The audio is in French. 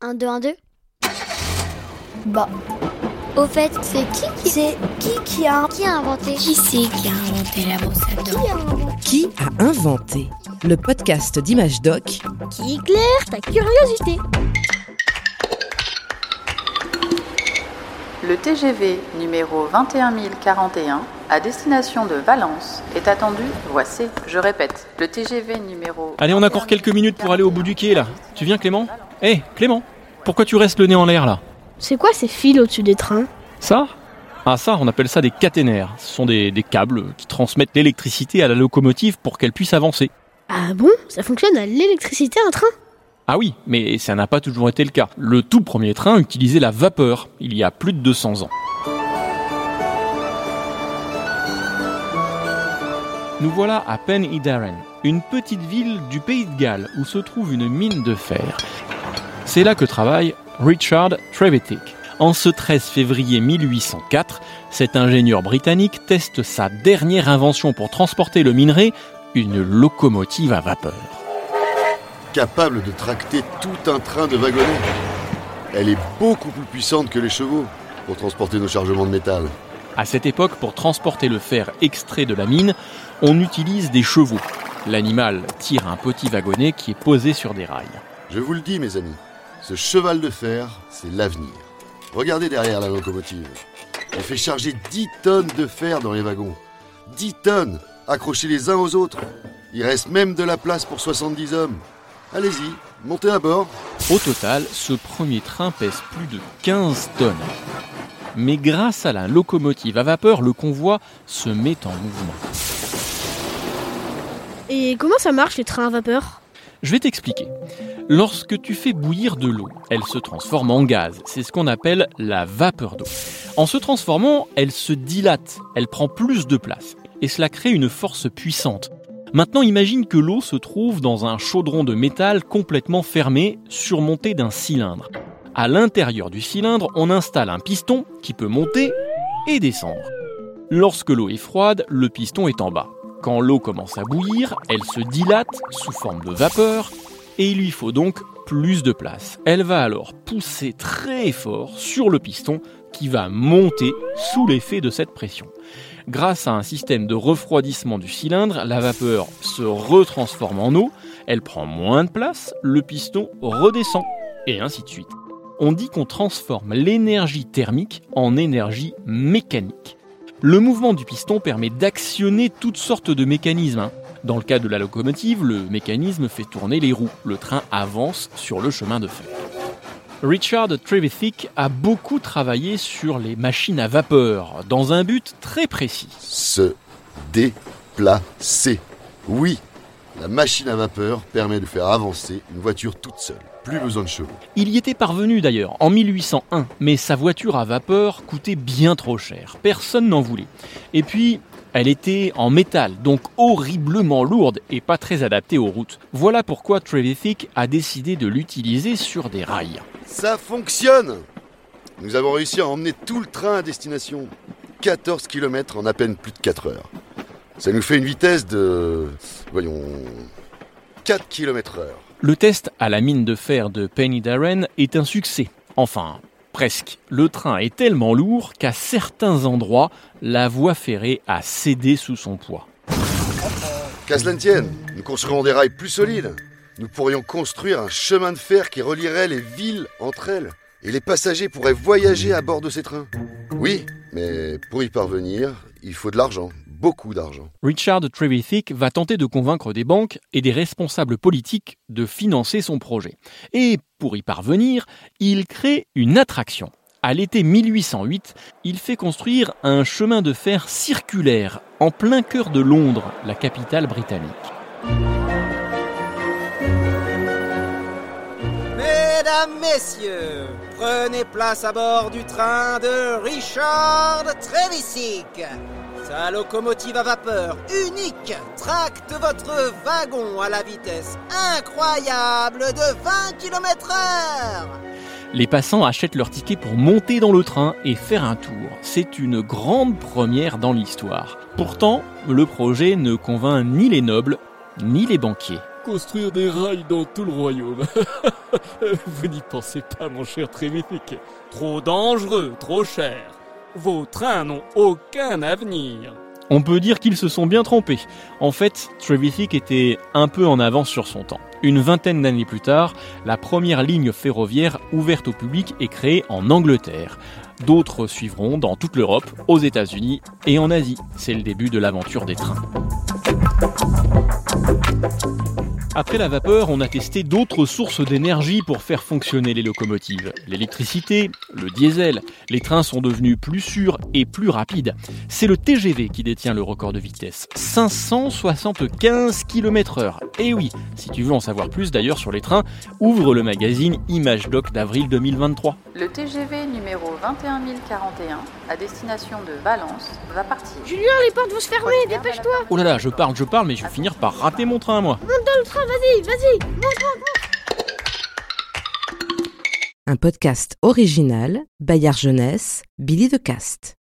1, 2, 1, 2 Bah, Au fait, c'est qui qui c'est qui qui a qui a inventé Qui c'est qui a inventé la brosse à Qui a inventé Qui a inventé Le podcast d'Image Doc Qui éclaire ta curiosité. Le TGV numéro 21041 à destination de Valence est attendu, voici, je répète, le TGV numéro... Allez, on a encore quelques minutes pour aller au bout du quai là. Tu viens Clément? Hé, Clément Pourquoi tu restes le nez en l'air là? C'est quoi ces fils au-dessus des trains? Ça? Ah ça, on appelle ça des caténaires. Ce sont des, des câbles qui transmettent l'électricité à la locomotive pour qu'elle puisse avancer. Ah bon? Ça fonctionne à l'électricité un train? Ah oui, mais ça n'a pas toujours été le cas. Le tout premier train utilisait la vapeur, il y a plus de 200 ans. Nous voilà à Pen y Darren, une petite ville du pays de Galles où se trouve une mine de fer. C'est là que travaille Richard Trevithick. En ce 13 février 1804, cet ingénieur britannique teste sa dernière invention pour transporter le minerai, une locomotive à vapeur. capable de tracter tout un train de wagonnets. Elle est beaucoup plus puissante que les chevaux pour transporter nos chargements de métal. À cette époque, pour transporter le fer extrait de la mine, on utilise des chevaux. L'animal tire un petit wagonnet qui est posé sur des rails. Je vous le dis, mes amis, ce cheval de fer, c'est l'avenir. Regardez derrière la locomotive. Elle fait charger 10 tonnes de fer dans les wagons. 10 tonnes, accrochés les uns aux autres. Il reste même de la place pour 70 hommes. Allez-y, montez à bord. Au total, ce premier train pèse plus de 15 tonnes. Mais grâce à la locomotive à vapeur, le convoi se met en mouvement. Et comment ça marche les trains à vapeur? Je vais t'expliquer. Lorsque tu fais bouillir de l'eau, elle se transforme en gaz. C'est ce qu'on appelle la vapeur d'eau. En se transformant, elle se dilate, elle prend plus de place. Et cela crée une force puissante. Maintenant, imagine que l'eau se trouve dans un chaudron de métal complètement fermé, surmonté d'un cylindre. À l'intérieur du cylindre, on installe un piston qui peut monter et descendre. Lorsque l'eau est froide, le piston est en bas. Quand l'eau commence à bouillir, elle se dilate sous forme de vapeur et il lui faut donc plus de place. Elle va alors pousser très fort sur le piston qui va monter sous l'effet de cette pression. Grâce à un système de refroidissement du cylindre, la vapeur se retransforme en eau, elle prend moins de place, le piston redescend, et ainsi de suite. On dit qu'on transforme l'énergie thermique en énergie mécanique. Le mouvement du piston permet d'actionner toutes sortes de mécanismes. hein. Dans le cas de la locomotive, le mécanisme fait tourner les roues. Le train avance sur le chemin de fer. Richard Trevithick a beaucoup travaillé sur les machines à vapeur, dans un but très précis. Se déplacer. Oui, la machine à vapeur permet de faire avancer une voiture toute seule. Plus besoin de chevaux. Il y était parvenu d'ailleurs en 1801, mais sa voiture à vapeur coûtait bien trop cher. Personne n'en voulait. Et puis, elle était en métal, donc horriblement lourde et pas très adaptée aux routes. Voilà pourquoi Trevithick a décidé de l'utiliser sur des rails. Ça fonctionne Nous avons réussi à emmener tout le train à destination. 14 km en à peine plus de 4 heures. Ça nous fait une vitesse de... Voyons... 4 km heure. Le test à la mine de fer de Penny Darren est un succès. Enfin, presque. Le train est tellement lourd qu'à certains endroits, la voie ferrée a cédé sous son poids. Qu'à nous construirons des rails plus solides. Nous pourrions construire un chemin de fer qui relierait les villes entre elles. Et les passagers pourraient voyager à bord de ces trains. Oui, mais pour y parvenir, il faut de l'argent. Beaucoup d'argent. Richard Trevithick va tenter de convaincre des banques et des responsables politiques de financer son projet. Et pour y parvenir, il crée une attraction. À l'été 1808, il fait construire un chemin de fer circulaire en plein cœur de Londres, la capitale britannique. Mesdames, Messieurs, prenez place à bord du train de Richard Trevisick. Sa locomotive à vapeur unique tracte votre wagon à la vitesse incroyable de 20 km heure. Les passants achètent leur ticket pour monter dans le train et faire un tour. C'est une grande première dans l'histoire. Pourtant, le projet ne convainc ni les nobles ni les banquiers. Construire des rails dans tout le royaume. Vous n'y pensez pas, mon cher Trévifique. Trop dangereux, trop cher. Vos trains n'ont aucun avenir. On peut dire qu'ils se sont bien trompés. En fait, Trevithick était un peu en avance sur son temps. Une vingtaine d'années plus tard, la première ligne ferroviaire ouverte au public est créée en Angleterre. D'autres suivront dans toute l'Europe, aux États-Unis et en Asie. C'est le début de l'aventure des trains. Après la vapeur, on a testé d'autres sources d'énergie pour faire fonctionner les locomotives. L'électricité, le diesel, les trains sont devenus plus sûrs et plus rapides. C'est le TGV qui détient le record de vitesse, 575 km heure. Et oui, si tu veux en savoir plus d'ailleurs sur les trains, ouvre le magazine Image Doc d'avril 2023. Le TGV numéro 21041 à destination de Valence va partir. Julien, les portes vont se fermer, dépêche-toi Oh là là, je parle, je parle, mais je vais finir par rater mon train, moi. Monte dans le train, vas-y, vas-y Un podcast original, Bayard Jeunesse, Billy de Cast.